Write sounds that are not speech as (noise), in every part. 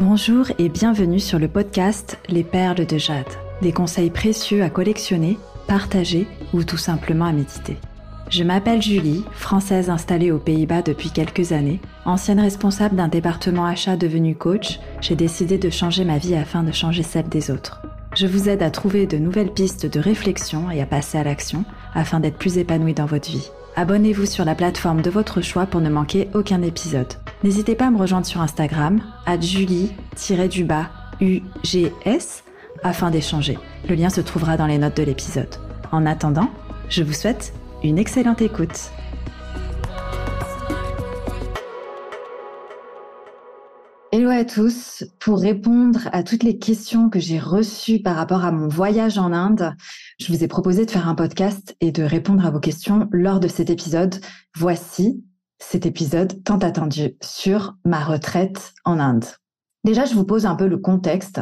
Bonjour et bienvenue sur le podcast Les Perles de Jade. Des conseils précieux à collectionner, partager ou tout simplement à méditer. Je m'appelle Julie, française installée aux Pays-Bas depuis quelques années. Ancienne responsable d'un département achat devenu coach, j'ai décidé de changer ma vie afin de changer celle des autres. Je vous aide à trouver de nouvelles pistes de réflexion et à passer à l'action afin d'être plus épanoui dans votre vie. Abonnez-vous sur la plateforme de votre choix pour ne manquer aucun épisode. N'hésitez pas à me rejoindre sur Instagram, à julie-du-bas UGS, afin d'échanger. Le lien se trouvera dans les notes de l'épisode. En attendant, je vous souhaite une excellente écoute. Hello à tous. Pour répondre à toutes les questions que j'ai reçues par rapport à mon voyage en Inde, je vous ai proposé de faire un podcast et de répondre à vos questions lors de cet épisode. Voici cet épisode tant attendu sur ma retraite en Inde. Déjà, je vous pose un peu le contexte.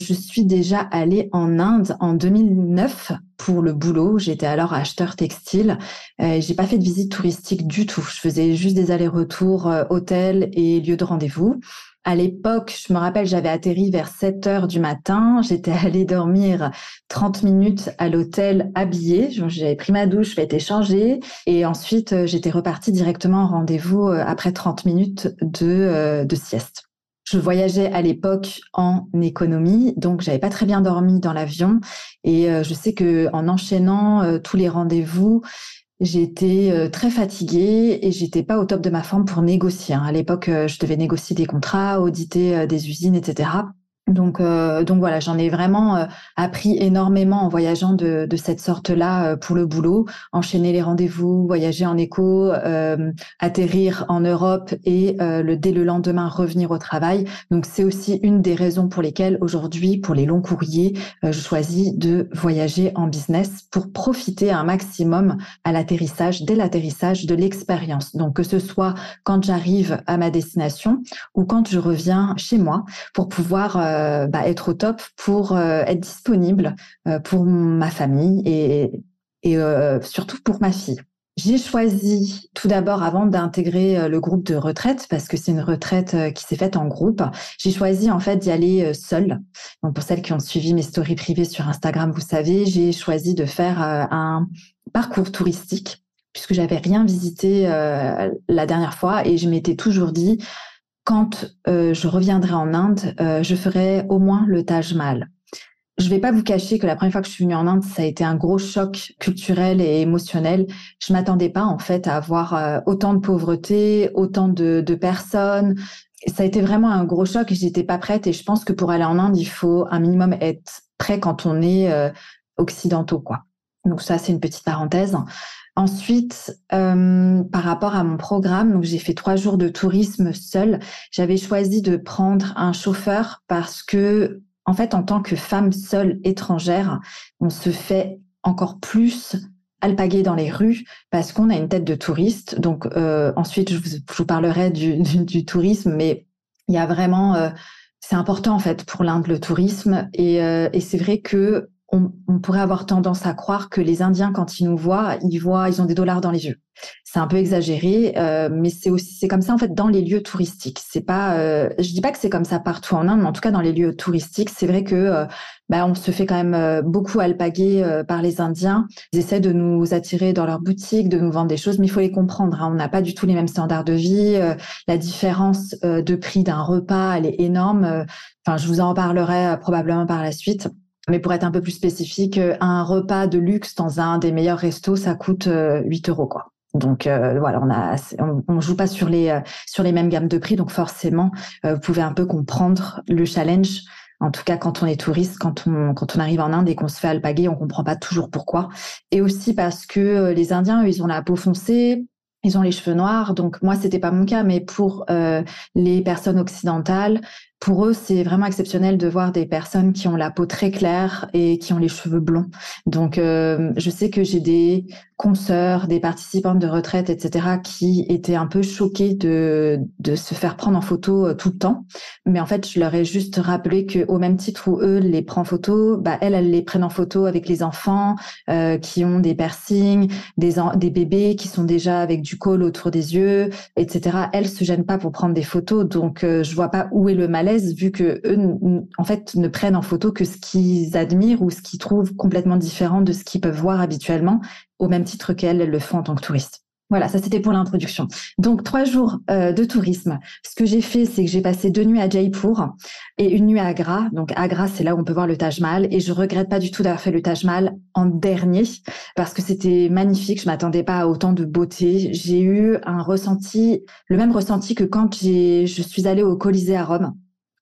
Je suis déjà allée en Inde en 2009 pour le boulot. J'étais alors acheteur textile. Euh, j'ai pas fait de visite touristique du tout. Je faisais juste des allers-retours euh, hôtel et lieu de rendez-vous. À l'époque, je me rappelle, j'avais atterri vers 7 heures du matin. J'étais allée dormir 30 minutes à l'hôtel habillée. J'avais pris ma douche, fait été changée. Et ensuite, euh, j'étais repartie directement en rendez-vous euh, après 30 minutes de, euh, de sieste. Je voyageais à l'époque en économie, donc j'avais pas très bien dormi dans l'avion. Et je sais que en enchaînant tous les rendez-vous, J'étais euh, très fatiguée et j'étais pas au top de ma forme pour négocier. Hein. À l'époque, euh, je devais négocier des contrats, auditer euh, des usines, etc. Donc, euh, donc voilà, j'en ai vraiment euh, appris énormément en voyageant de, de cette sorte-là euh, pour le boulot, enchaîner les rendez-vous, voyager en éco, atterrir en Europe et le dès le lendemain revenir au travail. Donc c'est aussi une des raisons pour lesquelles aujourd'hui, pour les longs courriers, je choisis de voyager en business pour profiter un maximum à l'atterrissage, dès l'atterrissage, de l'expérience. Donc que ce soit quand j'arrive à ma destination ou quand je reviens chez moi, pour pouvoir euh, bah, être au top pour euh, être disponible euh, pour ma famille et, et surtout pour ma fille. J'ai choisi tout d'abord, avant d'intégrer le groupe de retraite, parce que c'est une retraite qui s'est faite en groupe, j'ai choisi en fait d'y aller seule. Donc pour celles qui ont suivi mes stories privées sur Instagram, vous savez, j'ai choisi de faire un parcours touristique puisque j'avais rien visité la dernière fois et je m'étais toujours dit quand euh, je reviendrai en Inde, euh, je ferai au moins le Taj Mahal. Je vais pas vous cacher que la première fois que je suis venue en Inde, ça a été un gros choc culturel et émotionnel. Je m'attendais pas en fait à avoir euh, autant de pauvreté, autant de, de personnes. Ça a été vraiment un gros choc et j'étais pas prête. Et je pense que pour aller en Inde, il faut un minimum être prêt quand on est occidentaux, quoi. Donc ça, c'est une petite parenthèse. Ensuite, euh, par rapport à mon programme, donc j'ai fait trois jours de tourisme seul. J'avais choisi de prendre un chauffeur parce que, en fait, en tant que femme seule étrangère, on se fait encore plus alpaguer dans les rues parce qu'on a une tête de touriste. Donc euh, ensuite, je vous, parlerai (laughs) du, tourisme, mais il y a vraiment, euh, c'est important en fait pour l'Inde le tourisme et c'est vrai que on, pourrait avoir tendance à croire que les Indiens, quand ils nous voient, ils voient, ils ont des dollars dans les yeux. C'est un peu exagéré, euh, mais c'est aussi c'est comme ça en fait dans les lieux touristiques. C'est pas, euh, je dis pas que c'est comme ça partout en Inde, mais en tout cas dans les lieux touristiques, c'est vrai que euh, bah, on se fait quand même beaucoup alpaguer par les Indiens. Ils essaient de nous attirer dans leurs boutiques, de nous vendre des choses, mais il faut les comprendre. Hein. On n'a pas du tout les mêmes standards de vie. la différence de prix d'un repas, elle est énorme. Enfin, je vous en parlerai probablement par la suite. Mais pour être un peu plus spécifique, euh, un repas de luxe dans un des meilleurs restos, ça coûte 8 euh, euros, quoi. Donc euh, voilà, on a, on, joue pas sur les mêmes gammes de prix, donc forcément, vous pouvez un peu comprendre le challenge. En tout cas, quand on est touriste, quand on arrive en Inde et qu'on se fait alpaguer, on comprend pas toujours pourquoi. Et aussi parce que les Indiens, ils ont la peau foncée, ils ont les cheveux noirs, donc moi c'était pas mon cas, mais pour les personnes occidentales, pour eux, c'est vraiment exceptionnel de voir des personnes qui ont la peau très claire et qui ont les cheveux blonds. Donc, euh, je sais que j'ai des consoeurs, des participantes de retraite, etc., qui étaient un peu choquées de, se faire prendre en photo euh, tout le temps. Mais en fait, je leur ai juste rappelé que au même titre où eux les prennent en photo, bah, elles, elles les prennent en photo avec les enfants euh, qui ont des piercings, des, bébés qui sont déjà avec du col autour des yeux, etc. Elles se gênent pas pour prendre des photos. Donc, je vois pas où est le malaise vu que eux, en fait, ne prennent en photo que ce qu'ils admirent ou ce qu'ils trouvent complètement différent de ce qu'ils peuvent voir habituellement, au même titre qu'elles le font en tant que touristes. Voilà, ça c'était pour l'introduction. Donc trois jours euh, de tourisme. Ce que j'ai fait, c'est que j'ai passé deux nuits à Jaipur et une nuit à Agra. Donc Agra, c'est là où on peut voir le Taj Mahal et je regrette pas du tout d'avoir fait le Taj Mahal en dernier parce que c'était magnifique. Je m'attendais pas à autant de beauté. J'ai eu un ressenti, le même ressenti que quand je suis allée au Colisée à Rome.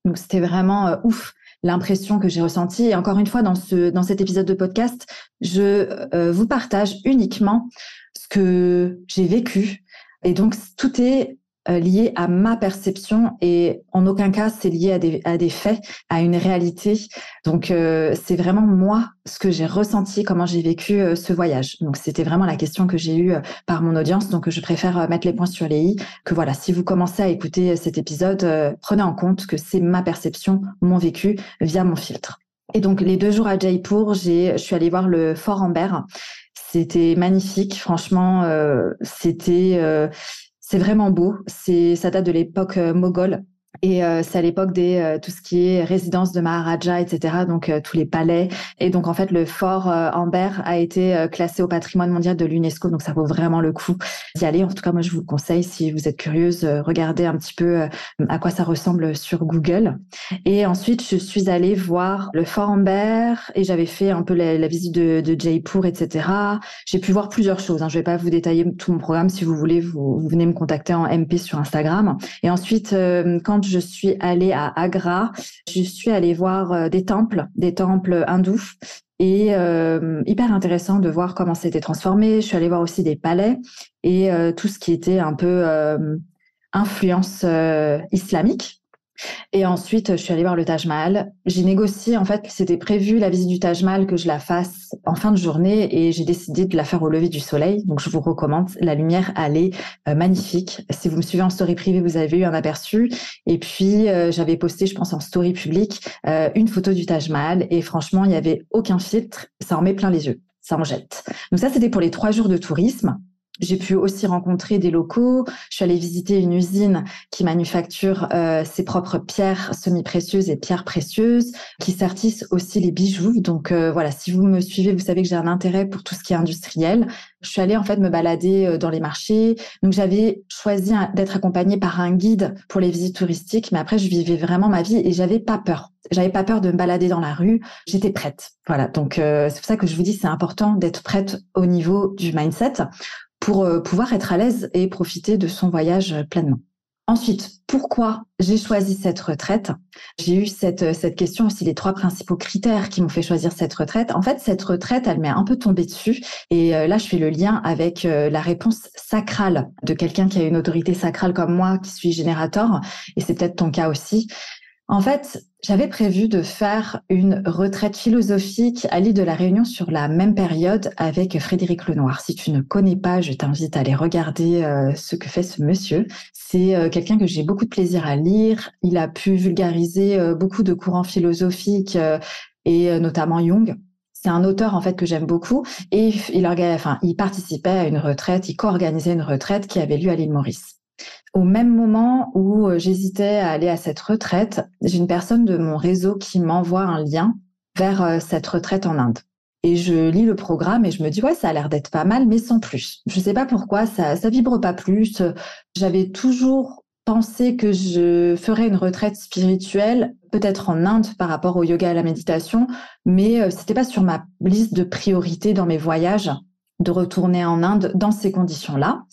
Donc c'était vraiment euh, ouf l'impression que j'ai ressentie. Et encore une fois, dans ce dans cet épisode de podcast, je euh, vous partage uniquement ce que j'ai vécu. Et donc, tout est euh, lié à ma perception et en aucun cas c'est lié à des, à des faits, à une réalité. Donc euh, c'est vraiment moi ce que j'ai ressenti, comment j'ai vécu euh, ce voyage. Donc c'était vraiment la question que j'ai eue par mon audience. Donc je préfère mettre les points sur les i. Que voilà, si vous commencez à écouter cet épisode, prenez en compte que c'est ma perception, mon vécu via mon filtre. Et donc les deux jours à Jaipur, j'ai, je suis allée voir le Fort Amber c'était magnifique, franchement, euh, c'était euh, c'est vraiment beau. Ça date de l'époque euh, moghole. Et euh, c'est à l'époque des euh, tout ce qui est résidence de Maharaja, etc. Donc euh, tous les palais. Et donc en fait le fort Amber a été classé au patrimoine mondial de l'UNESCO. Donc ça vaut vraiment le coup d'y aller. En tout cas moi je vous le conseille si vous êtes curieuse, regardez un petit peu à quoi ça ressemble sur Google. Et ensuite je suis allée voir le fort Amber et j'avais fait un peu la, visite de, de, Jaipur, etc. J'ai pu voir plusieurs choses. Hein. Je vais pas vous détailler tout mon programme. Si vous voulez, vous, vous venez me contacter en MP sur Instagram. Et ensuite quand je suis allée à Agra, je suis allée voir euh, des temples, des temples hindous. Et euh, hyper intéressant de voir comment c'était transformé. Je suis allée voir aussi des palais et euh, tout ce qui était un peu influence islamique. Et ensuite, je suis allée voir le Taj Mahal. J'ai négocié, en fait, c'était prévu la visite du Taj Mahal que je la fasse en fin de journée et j'ai décidé de la faire au lever du soleil. Donc, je vous recommande. La lumière, elle est euh, magnifique. Si vous me suivez en story privée, vous avez eu un aperçu. Et puis, euh, j'avais posté, je pense, en story publique, euh, une photo du Taj Mahal. Et franchement, il n'y avait aucun filtre. Ça en met plein les yeux. Ça en jette. Donc ça, c'était pour les trois jours de tourisme. J'ai pu aussi rencontrer des locaux. Je suis allée visiter une usine qui manufacture euh, ses propres pierres semi-précieuses et pierres précieuses, qui sertissent aussi les bijoux. Donc euh, voilà, si vous me suivez, vous savez que j'ai un intérêt pour tout ce qui est industriel. Je suis allée en fait me balader euh, dans les marchés. Donc j'avais choisi d'être accompagnée par un guide pour les visites touristiques, mais après je vivais vraiment ma vie et j'avais pas peur. J'avais pas peur de me balader dans la rue. J'étais prête. Voilà. Donc c'est pour ça que je vous dis c'est important d'être prête au niveau du mindset pour euh, pouvoir être à l'aise et profiter de son voyage pleinement. Ensuite, pourquoi j'ai choisi cette retraite? J'ai eu cette, cette question aussi, les trois principaux critères qui m'ont fait choisir cette retraite. En fait, cette retraite, elle m'est un peu tombée dessus. Et euh, là, je fais le lien avec euh, la réponse sacrale de quelqu'un qui a une autorité sacrale comme moi, qui suis générateur. Et c'est peut-être ton cas aussi. En fait, j'avais prévu de faire une retraite philosophique à l'île de la Réunion sur la même période avec Frédéric Lenoir. Si tu ne connais pas, je t'invite à aller regarder euh, ce que fait ce monsieur. C'est euh, quelqu'un que j'ai beaucoup de plaisir à lire. Il a pu vulgariser euh, beaucoup de courants philosophiques et notamment Jung. C'est un auteur en fait que j'aime beaucoup et il, enfin, il participait à une retraite, il co-organisait une retraite qui avait lieu à l'île Maurice. Au même moment où euh, j'hésitais à aller à cette retraite, j'ai une personne de mon réseau qui m'envoie un lien vers euh, cette retraite en Inde. Et je lis le programme et je me dis ouais ça a l'air d'être pas mal mais sans plus. Je sais pas pourquoi ça ça vibre pas plus. J'avais toujours pensé que je ferais une retraite spirituelle peut-être en Inde par rapport au yoga et à la méditation, mais euh, c'était pas sur ma liste de priorités dans mes voyages de retourner en Inde dans ces conditions-là.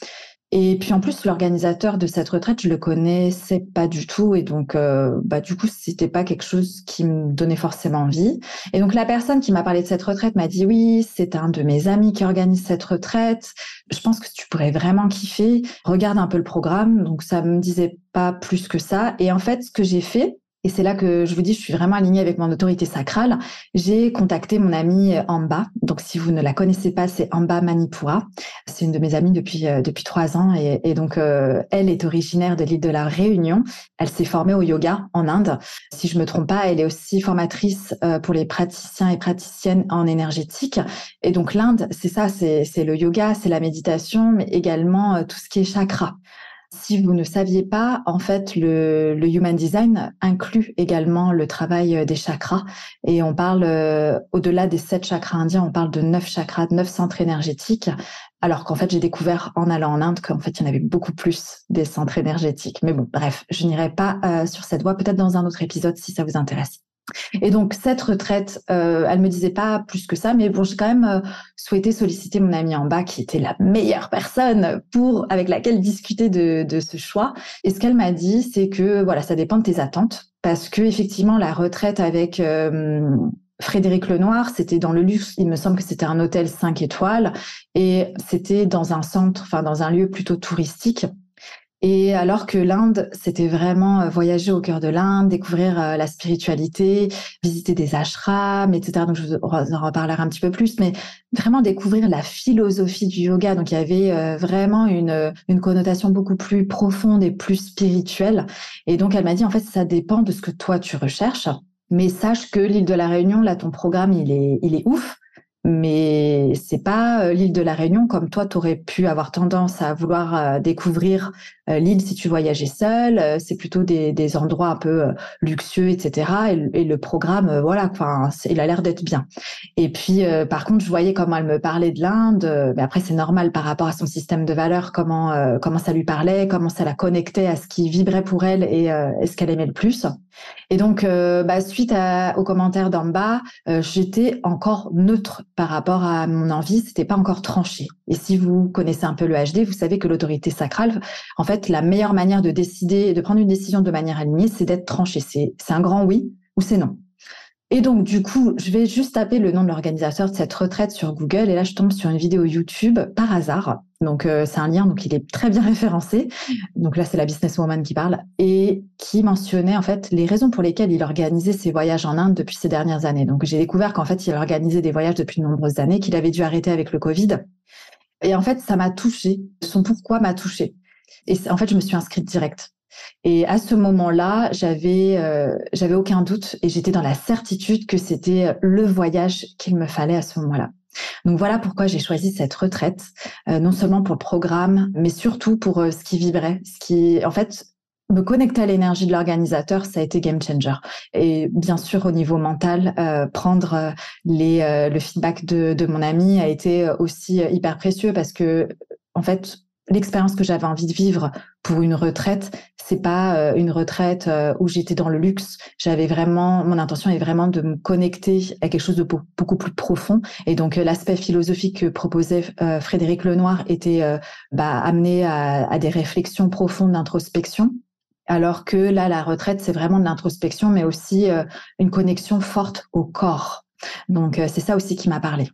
Et puis en plus, l'organisateur de cette retraite, je le connaissais pas du tout, et donc euh, bah du coup, c'était pas quelque chose qui me donnait forcément envie. Et donc la personne qui m'a parlé de cette retraite m'a dit oui, c'est un de mes amis qui organise cette retraite. Je pense que tu pourrais vraiment kiffer. Regarde un peu le programme. Donc ça me disait pas plus que ça. Et en fait, ce que j'ai fait, et c'est là que je vous dis, je suis vraiment alignée avec mon autorité sacrale. J'ai contacté mon amie Amba. Donc, si vous ne la connaissez pas, c'est Amba Manipura. C'est une de mes amies depuis euh, depuis trois ans, et, donc euh, elle est originaire de l'île de la Réunion. Elle s'est formée au yoga en Inde. Si je me trompe pas, elle est aussi formatrice euh, pour les praticiens et praticiennes en énergétique. Et donc l'Inde, c'est ça, c'est c'est le yoga, c'est la méditation, mais également tout ce qui est chakra. Si vous ne saviez pas, en fait, le, Human Design inclut également le travail des chakras. Et on parle, au-delà des sept chakras indiens, on parle de neuf chakras, neuf centres énergétiques. Alors qu'en fait, j'ai découvert en allant en Inde qu'en fait, il y en avait beaucoup plus des centres énergétiques. Mais bon, bref, je n'irai pas euh, sur cette voie, peut-être dans un autre épisode si ça vous intéresse. Et donc cette retraite, euh, elle me disait pas plus que ça, mais bon, j'ai quand même euh, souhaité solliciter mon amie en bas, qui était la meilleure personne pour avec laquelle discuter de, ce choix. Et ce qu'elle m'a dit, c'est que voilà, ça dépend de tes attentes, parce que effectivement, la retraite avec euh, Frédéric Lenoir, c'était dans le luxe, il me semble que c'était un hôtel 5 étoiles et c'était dans un centre, enfin dans un lieu plutôt touristique. Et alors que l'Inde, c'était vraiment euh, voyager au cœur de l'Inde, découvrir euh, la spiritualité, visiter des ashrams, etc. Donc je vous en reparlerai un petit peu plus, mais vraiment découvrir la philosophie du yoga. Donc il y avait euh, vraiment une, une connotation beaucoup plus profonde et plus spirituelle. Et donc elle m'a dit, en fait, ça dépend de ce que toi tu recherches. Mais sache que l'île de la Réunion, là, ton programme, il est, il est ouf. Mais c'est pas euh, l'île de la Réunion comme toi, tu aurais pu avoir tendance à vouloir euh, découvrir euh, l'île si tu voyageais seul. c'est plutôt des, endroits un peu luxueux, etc. Et, le programme, voilà, enfin, il a l'air d'être bien. Et puis, par contre, je voyais comment elle me parlait de l'Inde. mais après, c'est normal par rapport à son système de valeurs, comment comment ça lui parlait, comment ça la connectait à ce qui vibrait pour elle et, ce qu'elle aimait le plus. Et donc, bah, suite aux commentaires d'en bas, j'étais encore neutre par rapport à mon envie. C'était pas encore tranché. Et si vous connaissez un peu le HD, vous savez que l'autorité sacrale, en fait, la meilleure manière de décider, de prendre une décision de manière alignée, c'est d'être tranché. C'est, un grand oui ou c'est non. Et donc, du coup, je vais juste taper le nom de l'organisateur de cette retraite sur Google et là, je tombe sur une vidéo YouTube par hasard. Donc, euh, c'est un lien, donc il est très bien (laughs) référencé. Donc là, c'est la businesswoman qui parle et qui mentionnait en fait les raisons pour lesquelles il organisait ses voyages en Inde depuis ces dernières années. Donc, j'ai découvert qu'en fait, il organisait des voyages depuis de nombreuses années, qu'il avait dû arrêter avec le Covid. Et en fait, ça m'a touché. Son pourquoi m'a touché. Et en fait, je me suis inscrite direct. Et à ce moment-là, j'avais euh, j'avais aucun doute et j'étais dans la certitude que c'était le voyage qu'il me fallait à ce moment-là. Donc voilà pourquoi j'ai choisi cette retraite, euh, non seulement pour le programme, mais surtout pour euh, ce qui vibrait, ce qui en fait me connecter à l'énergie de l'organisateur, ça a été game changer. Et bien sûr, au niveau mental, prendre les, le feedback de, de mon ami a été aussi hyper précieux parce que, en fait, l'expérience que j'avais envie de vivre pour une retraite, c'est pas euh, une retraite euh, où j'étais dans le luxe. J'avais vraiment, mon intention est vraiment de me connecter à quelque chose de beaucoup plus profond. Et donc euh, l'aspect philosophique que proposait Frédéric Lenoir était bah, amené à, à des réflexions profondes d'introspection. Alors que là, la retraite, c'est vraiment de l'introspection, mais aussi une connexion forte au corps. Donc c'est ça aussi qui m'a parlé.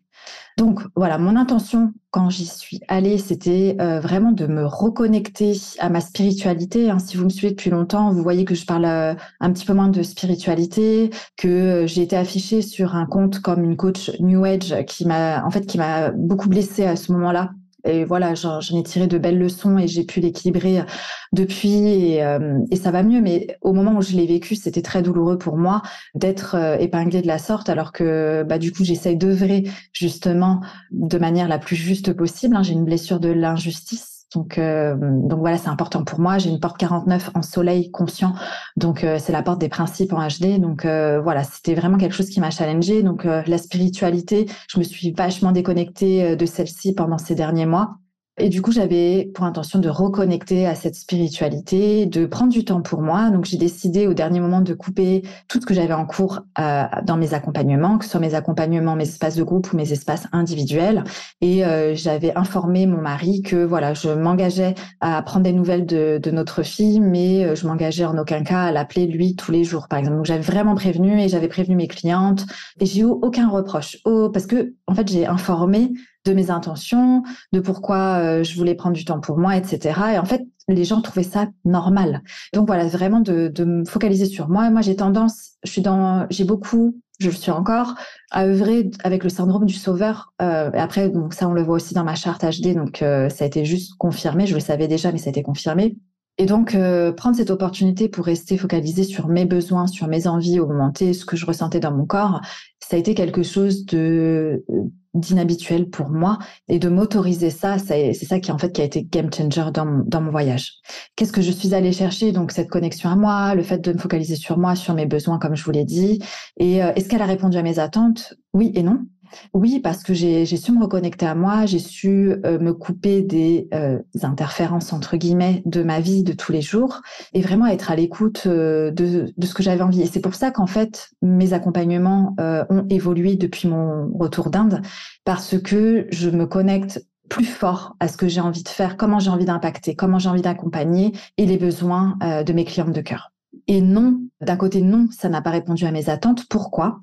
Donc voilà, mon intention quand j'y suis allée, c'était euh, vraiment de me reconnecter à ma spiritualité. Hein. Si vous me suivez depuis longtemps, vous voyez que je parle euh, un petit peu moins de spiritualité, que euh, j'ai été affichée sur un compte comme une coach New Age qui m'a en fait qui m'a beaucoup blessée à ce moment-là et voilà, j'en ai tiré de belles leçons et j'ai pu l'équilibrer depuis euh, et, ça va mieux. Mais au moment où je l'ai vécu, c'était très douloureux pour moi d'être euh, épinglée de la sorte, alors que bah, du coup, j'essaye d'œuvrer justement de manière la plus juste possible. Hein. J'ai une blessure de l'injustice donc, euh, donc voilà, c'est important pour moi. J'ai une porte 49 en soleil conscient, donc euh, c'est la porte des principes en HD. Donc euh, voilà, c'était vraiment quelque chose qui m'a challengée. Donc la spiritualité, je me suis vachement déconnectée de celle-ci pendant ces derniers mois. Et du coup, j'avais pour intention de reconnecter à cette spiritualité, de prendre du temps pour moi. Donc, j'ai décidé au dernier moment de couper tout ce que j'avais en cours euh, dans mes accompagnements, que ce soit mes accompagnements, mes espaces de groupe ou mes espaces individuels. Et euh, j'avais informé mon mari que voilà, je m'engageais à prendre des nouvelles de, de notre fille, mais euh, je m'engageais en aucun cas à l'appeler lui tous les jours, par exemple. Donc, j'avais vraiment prévenu et j'avais prévenu mes clientes et j'ai eu aucun reproche. Oh, parce que en fait, j'ai informé de mes intentions, de pourquoi euh, je voulais prendre du temps pour moi, etc. Et en fait, les gens trouvaient ça normal. Donc voilà, vraiment de, me focaliser sur moi. Moi, j'ai tendance, je suis dans, j'ai beaucoup, je le suis encore, à œuvrer avec le syndrome du sauveur. Euh, après, donc ça, on le voit aussi dans ma charte HD. Donc euh, ça a été juste confirmé. Je le savais déjà, mais ça a été confirmé. Et donc, euh, prendre cette opportunité pour rester focalisé sur mes besoins, sur mes envies, augmenter ce que je ressentais dans mon corps, ça a été quelque chose de d'inhabituel pour moi et de m'autoriser ça, c'est ça qui en fait qui a été game changer dans dans mon voyage. Qu'est-ce que je suis allée chercher? Donc cette connexion à moi, le fait de me focaliser sur moi, sur mes besoins comme je vous l'ai dit. Et euh, est-ce qu'elle a répondu à mes attentes? Oui et non. Oui, parce que j'ai su me reconnecter à moi, j'ai su euh, me couper des euh, interférences, entre guillemets, de ma vie de tous les jours et vraiment être à l'écoute euh, de, de, ce que j'avais envie. Et c'est pour ça qu'en fait, mes accompagnements ont évolué depuis mon retour d'Inde parce que je me connecte plus fort à ce que j'ai envie de faire, comment j'ai envie d'impacter, comment j'ai envie d'accompagner et les besoins de mes clientes de cœur. Et non, d'un côté, non, ça n'a pas répondu à mes attentes. Pourquoi?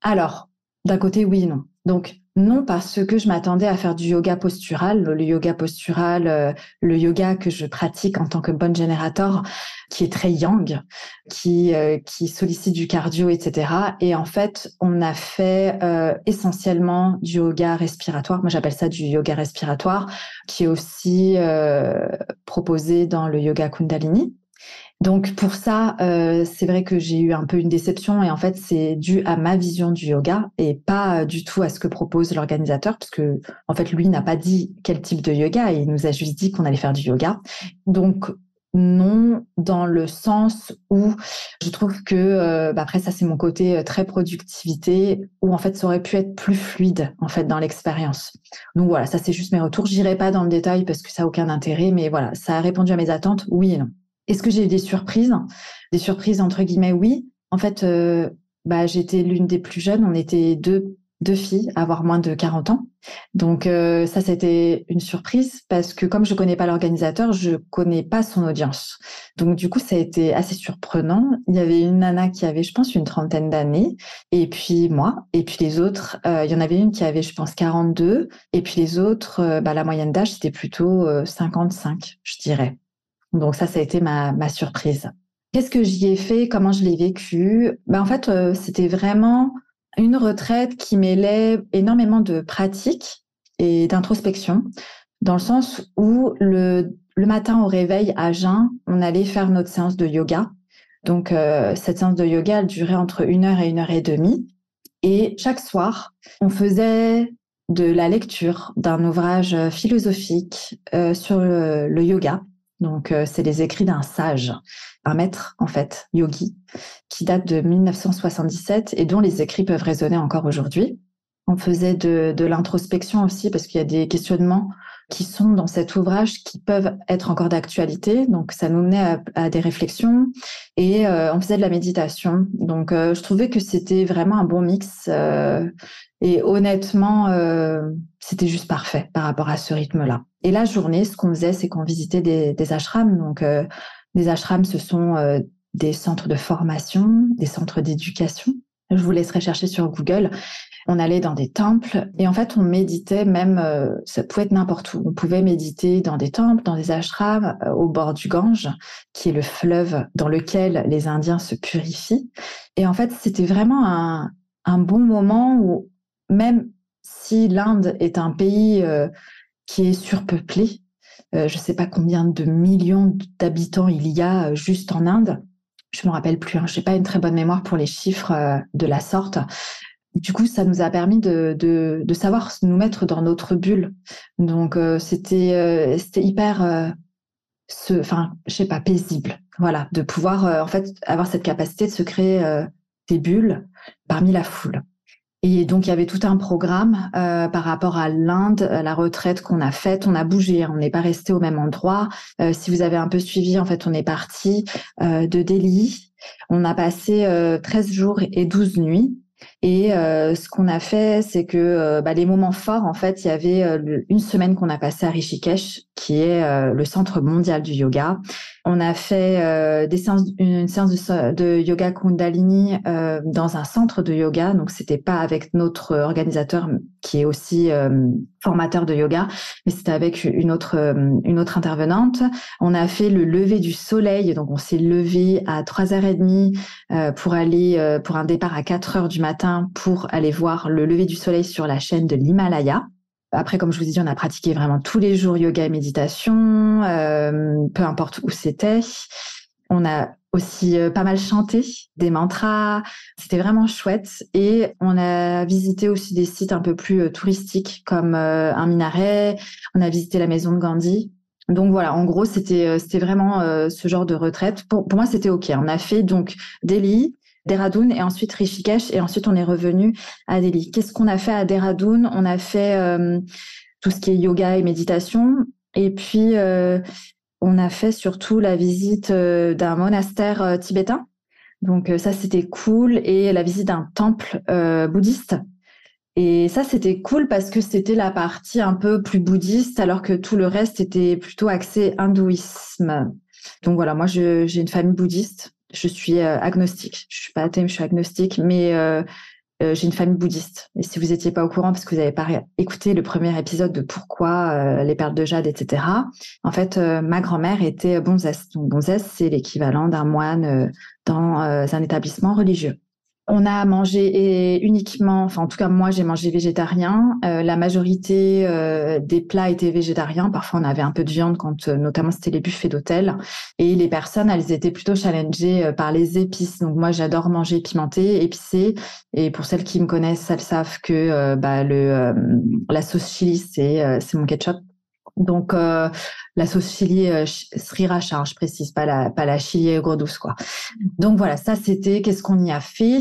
Alors, d'un côté, oui non. Donc, non parce que je m'attendais à faire du yoga postural, le yoga postural, euh, le yoga que je pratique en tant que bonne générateur, qui est très yang, qui euh, qui sollicite du cardio, etc. Et en fait, on a fait euh, essentiellement du yoga respiratoire. Moi, j'appelle ça du yoga respiratoire, qui est aussi proposé dans le yoga Kundalini. Donc pour ça, euh, c'est vrai que j'ai eu un peu une déception et en fait c'est dû à ma vision du yoga et pas du tout à ce que propose l'organisateur parce que en fait lui n'a pas dit quel type de yoga, il nous a juste dit qu'on allait faire du yoga. Donc non dans le sens où je trouve que euh, bah après ça c'est mon côté euh, très productivité où en fait ça aurait pu être plus fluide en fait dans l'expérience. Donc voilà, ça c'est juste mes retours. J'irai pas dans le détail parce que ça a aucun intérêt, mais voilà, ça a répondu à mes attentes, oui et non. Est-ce que j'ai eu des surprises? Des surprises entre guillemets, oui. En fait, euh, bah, j'étais l'une des plus jeunes. On était deux, deux filles à avoir moins de 40 ans. Donc euh, ça, c'était une surprise parce que comme je connais pas l'organisateur, je connais pas son audience. Donc du coup, ça a été assez surprenant. Il y avait une nana qui avait, je pense, une trentaine d'années, et puis moi, et puis les autres, euh, il y en avait une qui avait, je pense, 42, et puis les autres, bah, la moyenne d'âge, c'était plutôt 55, je dirais. Donc ça, ça a été ma, ma surprise. Qu'est-ce que j'y ai fait? Comment je l'ai vécu? Ben, En fait, euh, c'était vraiment une retraite qui mêlait énormément de pratique et d'introspection, dans le sens où le, le matin au réveil à jeun, on allait faire notre séance de yoga. Donc euh, cette séance de yoga, elle durait entre une heure et une heure et demie. Et chaque soir, on faisait de la lecture d'un ouvrage philosophique euh, sur le yoga donc, euh, c'est les écrits d'un sage, un maître, en fait, yogi, qui date de 1977 et dont les écrits peuvent résonner encore aujourd'hui. On faisait de, l'introspection aussi parce qu'il y a des questionnements qui sont dans cet ouvrage qui peuvent être encore d'actualité. Donc, ça nous menait à, des réflexions et euh, on faisait de la méditation. Donc, euh, je trouvais que c'était vraiment un bon mix. et honnêtement, c'était juste parfait par rapport à ce rythme-là. Et la journée, ce qu'on faisait, c'est qu'on visitait des, ashrams. Donc, euh, des ashrams, ce sont euh, des centres de formation, des centres d'éducation. Je vous laisserai chercher sur Google. On allait dans des temples et en fait, on méditait même, euh, ça pouvait être n'importe où. On pouvait méditer dans des temples, dans des ashrams, au bord du Gange, qui est le fleuve dans lequel les Indiens se purifient. Et en fait, c'était vraiment un, un bon moment où même si l'Inde est un pays qui est surpeuplé. Euh, je ne sais pas combien de millions d'habitants il y a euh, juste en Inde. Je me rappelle plus. Hein. Je n'ai pas une très bonne mémoire pour les chiffres euh, de la sorte. Du coup, ça nous a permis de, savoir nous mettre dans notre bulle. Donc, c'était hyper, enfin, je sais pas, paisible. Voilà, de pouvoir en fait avoir cette capacité de se créer des bulles parmi la foule. Et donc, il y avait tout un programme euh, par rapport à l'Inde, euh, la retraite qu'on a faite. On a bougé, hein. on n'est pas resté au même endroit. Euh, si vous avez un peu suivi, en fait, on est parti de Delhi. On a passé 13 jours et 12 nuits. Et euh, ce qu'on a fait, c'est que euh, bah, les moments forts, en fait, il y avait euh, une semaine qu'on a passé à Rishikesh, qui est le centre mondial du yoga. On a fait une séance de, de yoga Kundalini dans un centre de yoga, donc c'était pas avec notre organisateur qui est aussi formateur de yoga, mais c'était avec une autre une autre intervenante. On a fait le lever du soleil, donc on s'est levé à 3h30 pour aller pour un départ à 4h du matin pour aller voir le lever du soleil sur la chaîne de l'Himalaya. Après, comme je vous ai dit, on a pratiqué vraiment tous les jours yoga et méditation, euh, peu importe où c'était. On a aussi euh, pas mal chanté des mantras. C'était vraiment chouette. Et on a visité aussi des sites un peu plus euh, touristiques comme un minaret. On a visité la maison de Gandhi. Donc voilà, en gros, c'était vraiment ce genre de retraite. Pour, pour moi, c'était ok. On a fait donc Delhi, Dehradun et ensuite Rishikesh et ensuite on est revenu à Delhi. Qu'est-ce qu'on a fait à Dehradun? On a fait euh, tout ce qui est yoga et méditation et puis euh, on a fait surtout la visite euh, d'un monastère tibétain. Donc ça c'était cool et la visite d'un temple bouddhiste. Et ça c'était cool parce que c'était la partie un peu plus bouddhiste alors que tout le reste était plutôt axé hindouisme. Donc voilà, moi j'ai une famille bouddhiste je suis euh, agnostique. Je suis pas athée, je suis agnostique, mais euh, euh, j'ai une famille bouddhiste. Et si vous n'étiez pas au courant, parce que vous n'avez pas écouté le premier épisode de pourquoi les perles de jade, etc., en fait, ma grand-mère était bonzesse. Donc, c'est l'équivalent d'un moine dans un établissement religieux. On a mangé uniquement, enfin en tout cas moi j'ai mangé végétarien. Euh, la majorité euh, des plats étaient végétariens. Parfois on avait un peu de viande quand euh, notamment c'était les buffets d'hôtel. Et les personnes elles étaient plutôt challengées par les épices. Donc moi j'adore manger pimenté, épicé. Et pour celles qui me connaissent, elles savent que bah, le la sauce chili c'est c'est mon ketchup. Donc euh, la sauce chili euh, sriracha, hein, je précise pas la pas la chili gros douce quoi. Donc voilà, ça c'était qu'est-ce qu'on y a fait.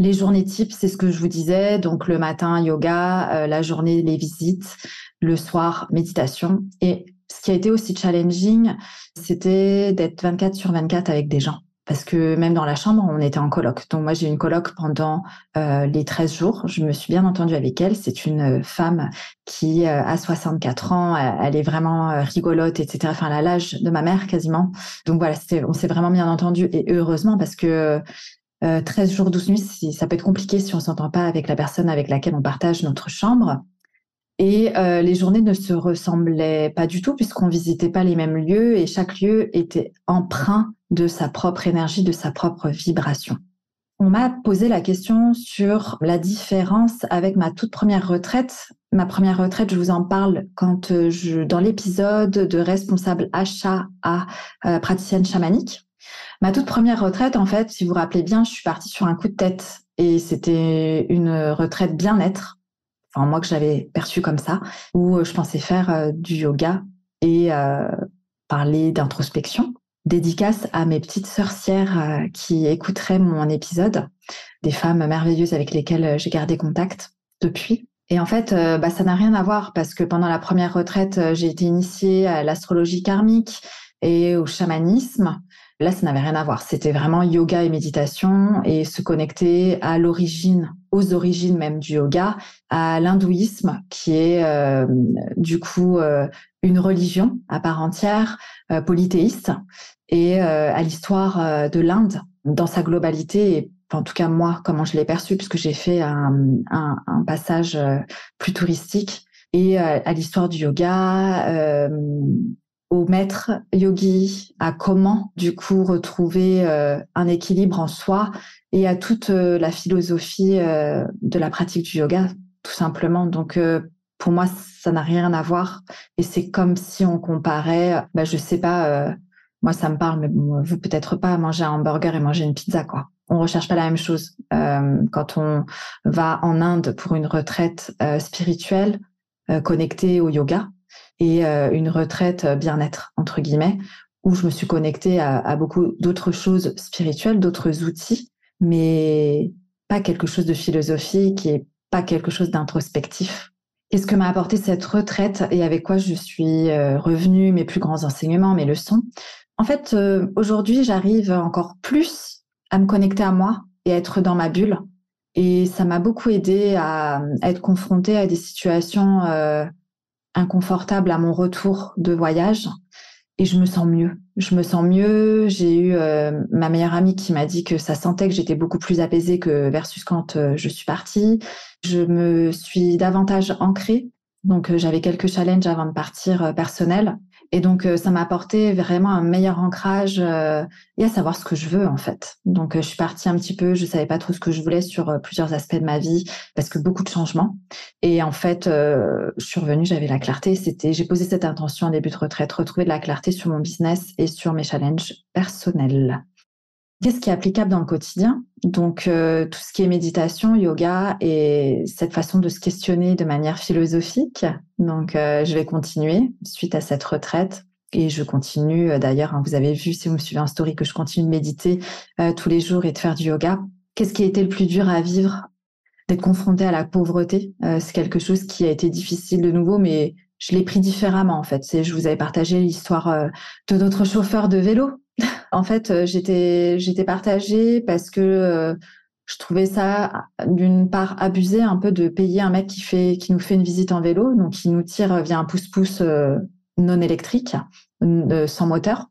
Les journées types, c'est ce que je vous disais. Donc le matin yoga, euh, la journée les visites, le soir méditation. Et ce qui a été aussi challenging, c'était d'être 24 sur 24 avec des gens parce que même dans la chambre, on était en coloc. Donc moi, j'ai eu une coloc pendant euh, les 13 jours. Je me suis bien entendue avec elle. C'est une euh, femme qui euh, a 64 ans. Elle est vraiment rigolote, etc. Enfin, elle a l'âge de ma mère quasiment. Donc voilà, on s'est vraiment bien entendu et heureusement parce que 13 jours, 12 nuits, ça peut être compliqué si on s'entend pas avec la personne avec laquelle on partage notre chambre. Et les journées ne se ressemblaient pas du tout puisqu'on visitait pas les mêmes lieux et chaque lieu était empreint de sa propre énergie, de sa propre vibration. On m'a posé la question sur la différence avec ma toute première retraite. Ma première retraite, je vous en parle quand euh, je, dans l'épisode de responsable achat à euh, praticienne chamanique. Ma toute première retraite, en fait, si vous vous rappelez bien, je suis partie sur un coup de tête et c'était une retraite bien-être. Enfin, moi que j'avais perçu comme ça, où je pensais faire euh, du yoga et parler d'introspection dédicace à mes petites sorcières euh, qui écouteraient mon épisode, des femmes merveilleuses avec lesquelles euh, j'ai gardé contact depuis. Et en fait, euh, bah, ça n'a rien à voir parce que pendant la première retraite, j'ai été initiée à l'astrologie karmique et au chamanisme. Là, ça n'avait rien à voir. C'était vraiment yoga et méditation et se connecter à l'origine, aux origines même du yoga, à l'hindouisme, qui est du coup une religion à part entière, polythéiste, et euh, à l'histoire euh, de l'Inde dans sa globalité et en tout cas moi comment je l'ai perçu puisque j'ai fait un, passage euh, plus touristique. Et à l'histoire du yoga au maître yogi à comment du coup retrouver un équilibre en soi et à toute la philosophie de la pratique du yoga tout simplement donc pour moi ça n'a rien à voir et c'est comme si on comparait bah, je sais pas moi, ça me parle, mais vous peut-être pas manger un hamburger et manger une pizza, quoi. On recherche pas la même chose. Euh, quand on va en Inde pour une retraite euh, spirituelle euh, connectée au yoga et une retraite bien-être entre guillemets, où je me suis connectée à, beaucoup d'autres choses spirituelles, d'autres outils, mais pas quelque chose de philosophique et pas quelque chose d'introspectif. Qu'est-ce que m'a apporté cette retraite et avec quoi je suis revenue, mes plus grands enseignements, mes leçons? En fait, euh, aujourd'hui, j'arrive encore plus à me connecter à moi et à être dans ma bulle. Et ça m'a beaucoup aidé à, être confrontée à des situations euh, inconfortables à mon retour de voyage. Et je me sens mieux. Je me sens mieux. J'ai eu euh, ma meilleure amie qui m'a dit que ça sentait que j'étais beaucoup plus apaisée que versus quand je suis partie. Je me suis davantage ancrée. Donc j'avais quelques challenges avant de partir personnels Et donc, ça m'a apporté vraiment un meilleur ancrage et à savoir ce que je veux en fait. Donc, je suis partie un petit peu, je savais pas trop ce que je voulais sur plusieurs aspects de ma vie parce que beaucoup de changements. Et en fait, je suis revenue, j'avais la clarté. C'était, j'ai posé cette intention en début de retraite, retrouver de la clarté sur mon business et sur mes challenges personnels. Qu'est-ce qui est applicable dans le quotidien Donc, euh, tout ce qui est méditation, yoga et cette façon de se questionner de manière philosophique. Donc, euh, je vais continuer suite à cette retraite. Et je continue euh, d'ailleurs, hein, vous avez vu si vous me suivez en story que je continue de méditer tous les jours et de faire du yoga. Qu'est-ce qui a été le plus dur à vivre? D'être confronté à la pauvreté. c'est quelque chose qui a été difficile de nouveau, mais je l'ai pris différemment en fait. Je vous avais partagé l'histoire de notre chauffeur de vélo en fait, euh, j'étais j'étais partagée parce que euh, je trouvais ça d'une part abusé un peu de payer un mec qui fait qui nous fait une visite en vélo, donc qui nous tire via un pouce-pouce euh, non électrique, sans moteur,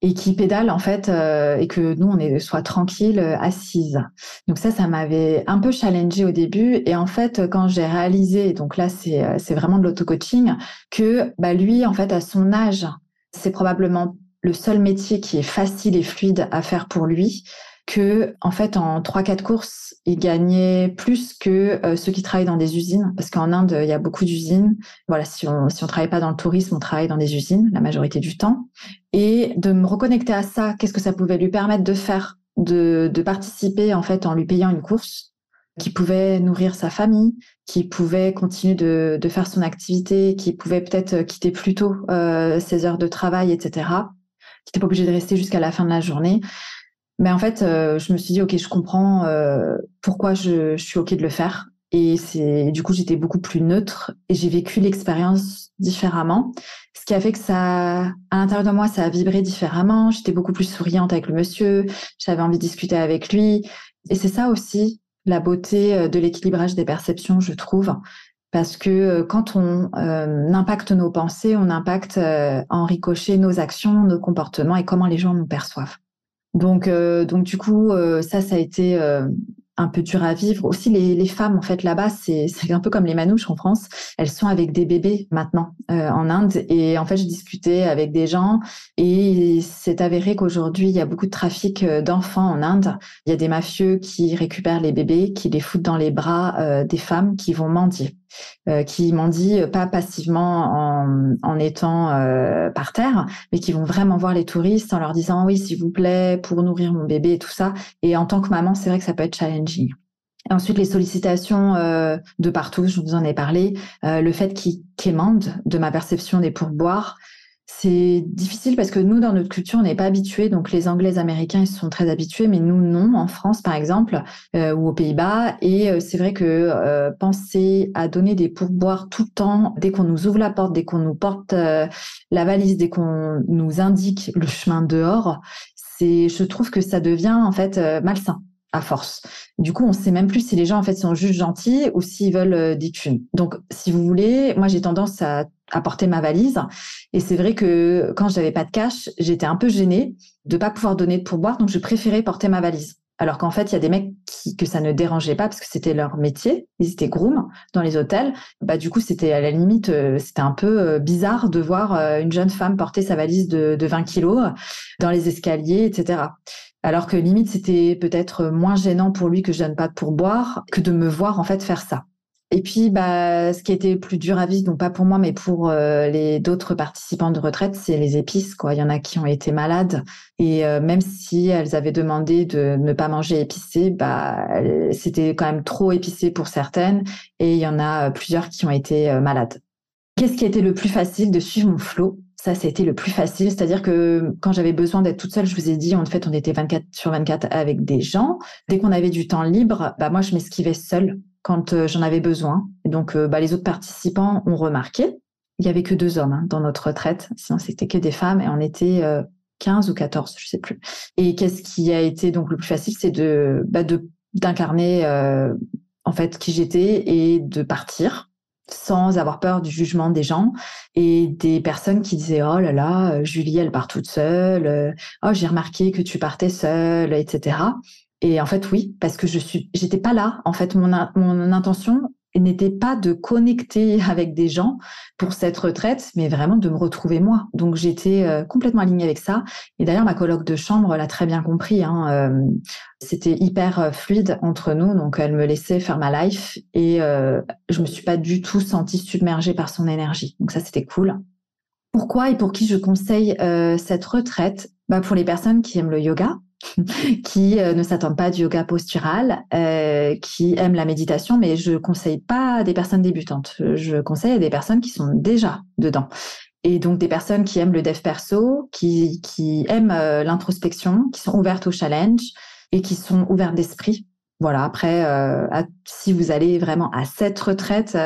et qui pédale en fait et que nous on est soit tranquille assise. Donc ça, ça m'avait un peu challengé au début et en fait quand j'ai réalisé, donc là c'est c'est vraiment de l'auto-coaching, que bah lui en fait à son âge, c'est probablement le seul métier qui est facile et fluide à faire pour lui, que en fait en trois quatre courses, il gagnait plus que euh, ceux qui travaillent dans des usines parce qu'en Inde, il y a beaucoup d'usines. Voilà, si on si on travaille pas dans le tourisme, on travaille dans des usines la majorité du temps et de me reconnecter à ça, qu'est-ce que ça pouvait lui permettre de faire de, de participer en fait en lui payant une course qui pouvait nourrir sa famille, qui pouvait continuer de, de faire son activité, qui pouvait peut-être quitter plus tôt euh, ses heures de travail, etc qui n'était pas obligé de rester jusqu'à la fin de la journée. Mais en fait, euh, je me suis dit, OK, je comprends euh, pourquoi je, je, suis OK de le faire. Et c'est du coup, j'étais beaucoup plus neutre et j'ai vécu l'expérience différemment. Ce qui a fait que ça, à l'intérieur de moi, ça a vibré différemment. J'étais beaucoup plus souriante avec le monsieur. J'avais envie de discuter avec lui. Et c'est ça aussi la beauté euh, de l'équilibrage des perceptions, je trouve parce que euh, quand on euh, impacte nos pensées, on impacte euh, en ricochet nos actions, nos comportements et comment les gens nous perçoivent. Donc, donc du coup, ça, ça a été un peu dur à vivre. Aussi, les, les femmes, en fait, là-bas, c'est un peu comme les manouches en France. Elles sont avec des bébés maintenant euh, en Inde. Et en fait, j'ai discuté avec des gens et c'est avéré qu'aujourd'hui, il y a beaucoup de trafic euh, d'enfants en Inde. Il y a des mafieux qui récupèrent les bébés, qui les foutent dans les bras euh, des femmes qui vont mendier. Euh, qui mendient pas passivement en, étant euh, par terre, mais qui vont vraiment voir les touristes en leur disant oui, s'il vous plaît, pour nourrir mon bébé et tout ça. Et en tant que maman, c'est vrai que ça peut être challenging. Ensuite, les sollicitations euh, de partout, je vous en ai parlé, le fait qu'ils quémandent de ma perception des pourboires, c'est difficile parce que nous, dans notre culture, on n'est pas habitués. Donc, les Anglais, Américains, ils sont très habitués, mais nous, non, en France, par exemple, euh, ou aux Pays-Bas. Et euh, c'est vrai que euh, penser à donner des pourboires tout le temps, dès qu'on nous ouvre la porte, dès qu'on nous porte la valise, dès qu'on nous indique le chemin dehors, c'est, je trouve que ça devient en fait malsain à force. Du coup, on sait même plus si les gens en fait sont juste gentils ou s'ils veulent euh, des thunes. Donc, si vous voulez, moi j'ai tendance à apporter ma valise. Et c'est vrai que quand j'avais pas de cash, j'étais un peu gênée de pas pouvoir donner de pourboire, donc je préférais porter ma valise. Alors qu'en fait, il y a des mecs qui, que ça ne dérangeait pas parce que c'était leur métier. Ils étaient groom dans les hôtels. Bah, du coup, c'était à la limite, euh, c'était un peu euh, bizarre de voir une jeune femme porter sa valise de, de 20 kilos dans les escaliers, etc. Alors que limite, c'était peut-être moins gênant pour lui que je donne pas de pourboire que de me voir en fait faire ça. Et puis, bah, ce qui était plus dur à vivre, donc pas pour moi, mais pour euh, les d'autres participants de retraite, c'est les épices. Quoi, il y en a qui ont été malades et euh, même si elles avaient demandé de ne pas manger épicé, bah, c'était quand même trop épicé pour certaines. Et il y en a plusieurs qui ont été euh, malades. Qu'est-ce qui été le plus facile de suivre mon flot ça, c'était le plus facile. C'est-à-dire que quand j'avais besoin d'être toute seule, je vous ai dit, en fait, on était 24 sur 24 avec des gens. Dès qu'on avait du temps libre, bah, moi, je m'esquivais seule quand euh, j'en avais besoin. Et donc, euh, bah, les autres participants ont remarqué. Il y avait que deux hommes hein, dans notre retraite. Sinon, c'était que des femmes et on était 15 euh, ou 14, je sais plus. Et qu'est-ce qui a été donc le plus facile? C'est de, bah, de, d'incarner, en fait, qui j'étais et de partir sans avoir peur du jugement des gens et des personnes qui disaient oh là là euh, Julie elle part toute seule euh, oh j'ai remarqué que tu partais seule etc et en fait oui parce que je suis j'étais pas là en fait. Mon mon intention n'était pas de connecter avec des gens pour cette retraite, mais vraiment de me retrouver moi. Donc j'étais euh, complètement alignée avec ça. Et d'ailleurs, ma colloque de chambre l'a très bien compris. Hein. Euh, c'était hyper euh, fluide entre nous, donc elle me laissait faire ma life et je me suis pas du tout sentie submergée par son énergie. Donc ça, c'était cool. Pourquoi et pour qui je conseille cette retraite? Bah Pour les personnes qui aiment le yoga, (laughs) qui euh, ne s'attendent pas du yoga postural, euh, qui aiment la méditation, mais je conseille pas des personnes débutantes. Je conseille des personnes qui sont déjà dedans. Et donc des personnes qui aiment le dev perso, qui, qui aiment euh, l'introspection, qui sont ouvertes au challenge et qui sont ouvertes d'esprit. Voilà, après, si vous allez vraiment à cette retraite,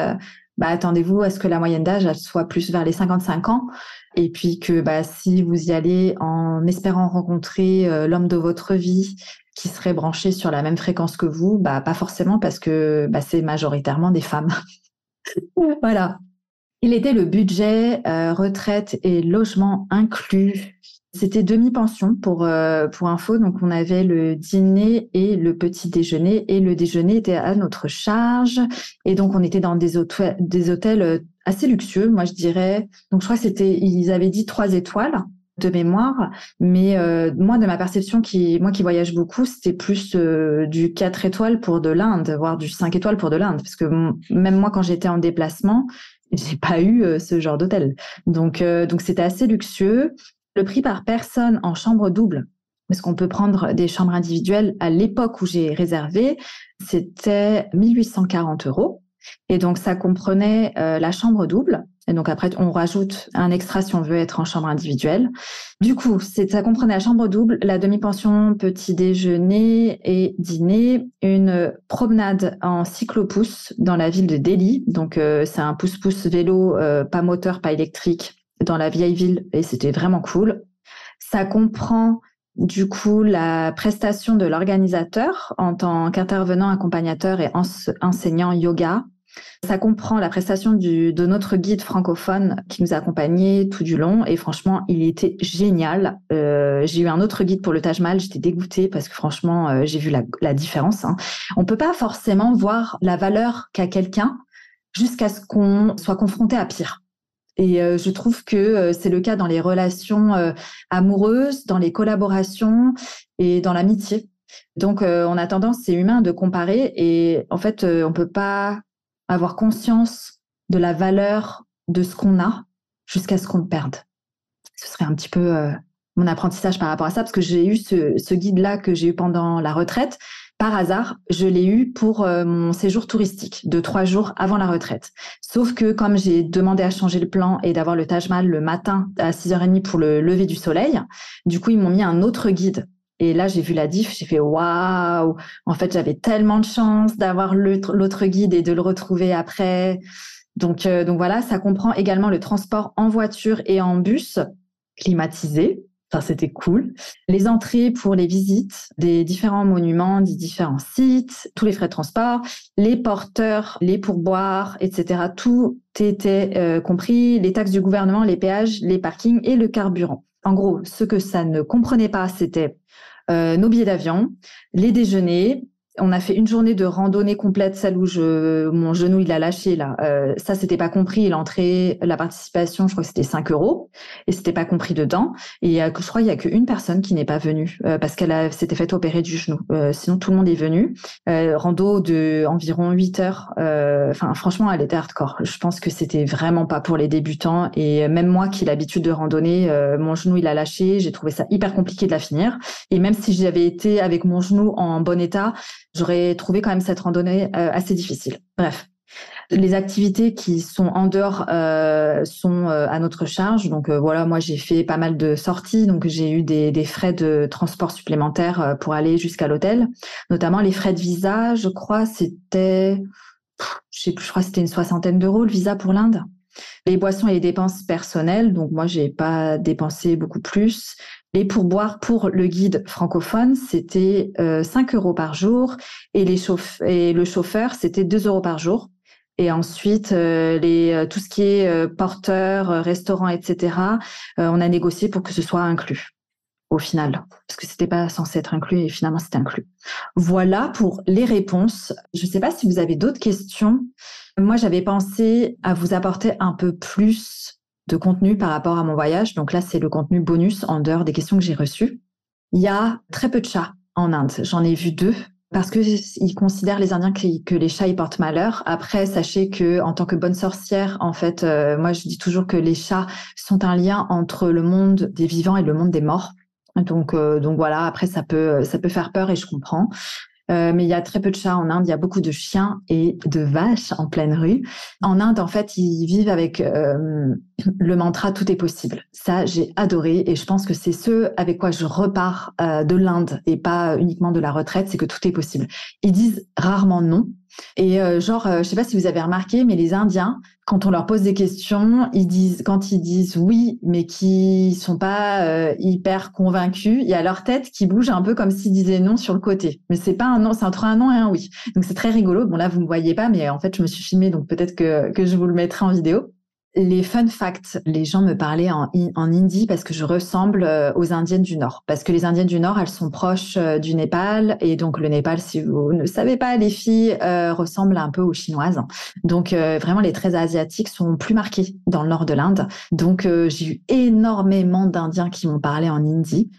bah, attendez-vous à ce que la moyenne d'âge soit plus vers les 55 ans et puis que bah, si vous y allez en espérant rencontrer euh, l'homme de votre vie qui serait branché sur la même fréquence que vous, bah, pas forcément parce que bah, c'est majoritairement des femmes. (laughs) voilà. Il était le budget euh, retraite et logement inclus c'était demi-pension pour, euh, pour info. Donc, on avait le dîner et le petit déjeuner. Et le déjeuner était à notre charge. Et donc, on était dans des hôtels, euh, assez luxueux, moi, je dirais. Donc, je crois que c'était, ils avaient dit trois étoiles de mémoire. Mais euh, moi, de ma perception, qui, moi qui voyage beaucoup, c'était plus du 4 étoiles pour de l'Inde, voire du 5 étoiles pour de l'Inde. Parce que même moi, quand j'étais en déplacement, j'ai pas eu ce genre d'hôtel. Donc, donc c'était assez luxueux. Le prix par personne en chambre double, parce qu'on peut prendre des chambres individuelles à l'époque où j'ai réservé, c'était 1840 euros. Et donc, ça comprenait euh, la chambre double. Et donc, après, on rajoute un extra si on veut être en chambre individuelle. Du coup, ça comprenait la chambre double, la demi-pension, petit déjeuner et dîner, une promenade en cyclopousse dans la ville de Delhi. Donc, euh, c'est un pouce-pouce vélo, euh, pas moteur, pas électrique, dans la vieille ville et c'était vraiment cool. Ça comprend du coup la prestation de l'organisateur en tant qu'intervenant accompagnateur et enseignant yoga. Ça comprend la prestation du, de notre guide francophone qui nous a accompagnés tout du long et franchement il était génial. Euh, j'ai eu un autre guide pour le Taj Mahal, j'étais dégoûtée parce que franchement euh, j'ai vu la, la différence. Hein. On peut pas forcément voir la valeur qu'a quelqu'un jusqu'à ce qu'on soit confronté à pire. Et euh, je trouve que euh, c'est le cas dans les relations euh, amoureuses, dans les collaborations et dans l'amitié. Donc, on a tendance, c'est humain, de comparer et en fait, on peut pas avoir conscience de la valeur de ce qu'on a jusqu'à ce qu'on le perde. Ce serait un petit peu mon apprentissage par rapport à ça, parce que j'ai eu ce guide-là que j'ai eu pendant la retraite par hasard, je l'ai eu pour euh, mon séjour touristique de trois jours avant la retraite. Sauf que comme j'ai demandé à changer le plan et d'avoir le Taj Mahal le matin à 6h30 pour le lever du soleil, du coup, ils m'ont mis un autre guide. Et là, j'ai vu la diff, j'ai fait waouh! En fait, j'avais tellement de chance d'avoir l'autre guide et de le retrouver après. Donc, euh, donc voilà, ça comprend également le transport en voiture et en bus climatisé. C'était cool. Les entrées pour les visites des différents monuments, des différents sites, tous les frais de transport, les porteurs, les pourboires, etc. Tout était euh, compris, les taxes du gouvernement, les péages, les parkings et le carburant. En gros, ce que ça ne comprenait pas, c'était euh, nos billets d'avion, les déjeuners, on a fait une journée de randonnée complète, celle où je, mon genou il a lâché là. Euh, ça c'était pas compris. L'entrée, la participation, je crois que c'était 5 euros et c'était pas compris dedans. Et je crois qu'il y a qu'une personne qui n'est pas venue euh, parce qu'elle s'était fait opérer du genou. Euh, sinon tout le monde est venu. rando de environ 8 heures. Enfin franchement, elle était hardcore. Je pense que c'était vraiment pas pour les débutants et même moi qui ai l'habitude de randonner, mon genou il a lâché. J'ai trouvé ça hyper compliqué de la finir. Et même si j'avais été avec mon genou en bon état, j'aurais trouvé quand même cette randonnée euh, assez difficile. Bref. Les activités qui sont en dehors euh, sont euh, à notre charge. Donc voilà, moi j'ai fait pas mal de sorties, donc j'ai eu des, frais de transport supplémentaires pour aller jusqu'à l'hôtel, notamment les frais de visa. Je crois c'était, je crois c'était une soixantaine d'euros le visa pour l'Inde. Les boissons et les dépenses personnelles, donc moi j'ai pas dépensé beaucoup plus. Les pourboires pour le guide francophone, c'était 5 euh, euros par jour et, les et le chauffeur, c'était 2 euros par jour. Et ensuite, euh, les, euh, tout ce qui est porteur, restaurant, etc., on a négocié pour que ce soit inclus. au final, parce que c'était pas censé être inclus et finalement c'était inclus. Voilà pour les réponses. Je ne sais pas si vous avez d'autres questions. Moi, j'avais pensé à vous apporter un peu plus de contenu par rapport à mon voyage. Donc là, c'est le contenu bonus en dehors des questions que j'ai reçues. Il y a très peu de chats en Inde. J'en ai vu deux parce que ils considèrent les Indiens que, les chats ils portent malheur. Après, sachez que en tant que bonne sorcière, en fait, euh, moi je dis toujours que les chats sont un lien entre le monde des vivants et le monde des morts. Donc, euh, donc voilà. Après, ça peut, ça peut faire peur et je comprends. Euh, mais il y a très peu de chats en Inde. Il y a beaucoup de chiens et de vaches en pleine rue. En Inde, en fait, ils vivent avec euh, le mantra tout est possible. Ça, j'ai adoré et je pense que c'est ce avec quoi je repars euh, de l'Inde et pas uniquement de la retraite, c'est que tout est possible. Ils disent rarement non. Et euh, genre, euh, je sais pas si vous avez remarqué, mais les Indiens, quand on leur pose des questions, ils disent, quand ils disent oui, mais qui sont pas euh, hyper convaincus, il y a leur tête qui bouge un peu comme s'ils disaient non sur le côté. Mais c'est pas un non, c'est entre un non et un oui. Donc c'est très rigolo. Bon là, vous me voyez pas, mais en fait, je me suis filmée, donc peut-être que, que je vous le mettrai en vidéo les fun facts, les gens me parlaient en, hindi parce que je ressemble euh, aux Indiennes du Nord. Parce que les Indiennes du Nord, elles sont proches euh, du Népal. Et donc, le Népal, si vous ne savez pas, les filles euh, ressemblent un peu aux Chinoises. Donc, vraiment, les traits asiatiques sont plus marqués dans le nord de l'Inde. Donc, j'ai eu énormément d'Indiens qui m'ont parlé en hindi.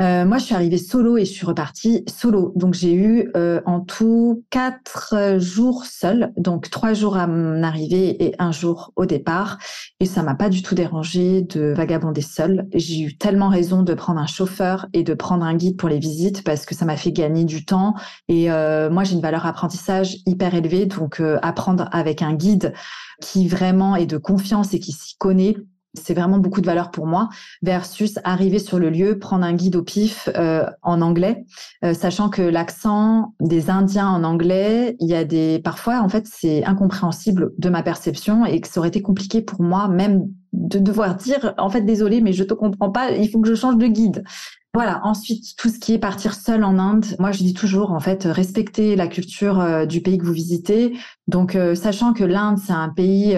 Euh, moi, je suis arrivée solo et je suis repartie solo. Donc, j'ai eu euh, en tout quatre jours seul, donc trois jours à mon arrivée et un jour au départ. Et ça m'a pas du tout dérangé de vagabonder seule. J'ai eu tellement raison de prendre un chauffeur et de prendre un guide pour les visites parce que ça m'a fait gagner du temps. Et euh, moi, j'ai une valeur apprentissage hyper élevée, donc apprendre avec un guide qui vraiment est de confiance et qui s'y connaît c'est vraiment beaucoup de valeur pour moi, versus arriver sur le lieu, prendre un guide au pif euh, en anglais, euh, sachant que l'accent des Indiens en anglais, il y a des parfois en fait c'est incompréhensible de ma perception et que ça aurait été compliqué pour moi même de devoir dire en fait désolé mais je te comprends pas, il faut que je change de guide. Voilà. Ensuite, tout ce qui est partir seul en Inde, moi je dis toujours en fait respecter la culture euh, du pays que vous visitez. Donc, sachant que l'Inde c'est un pays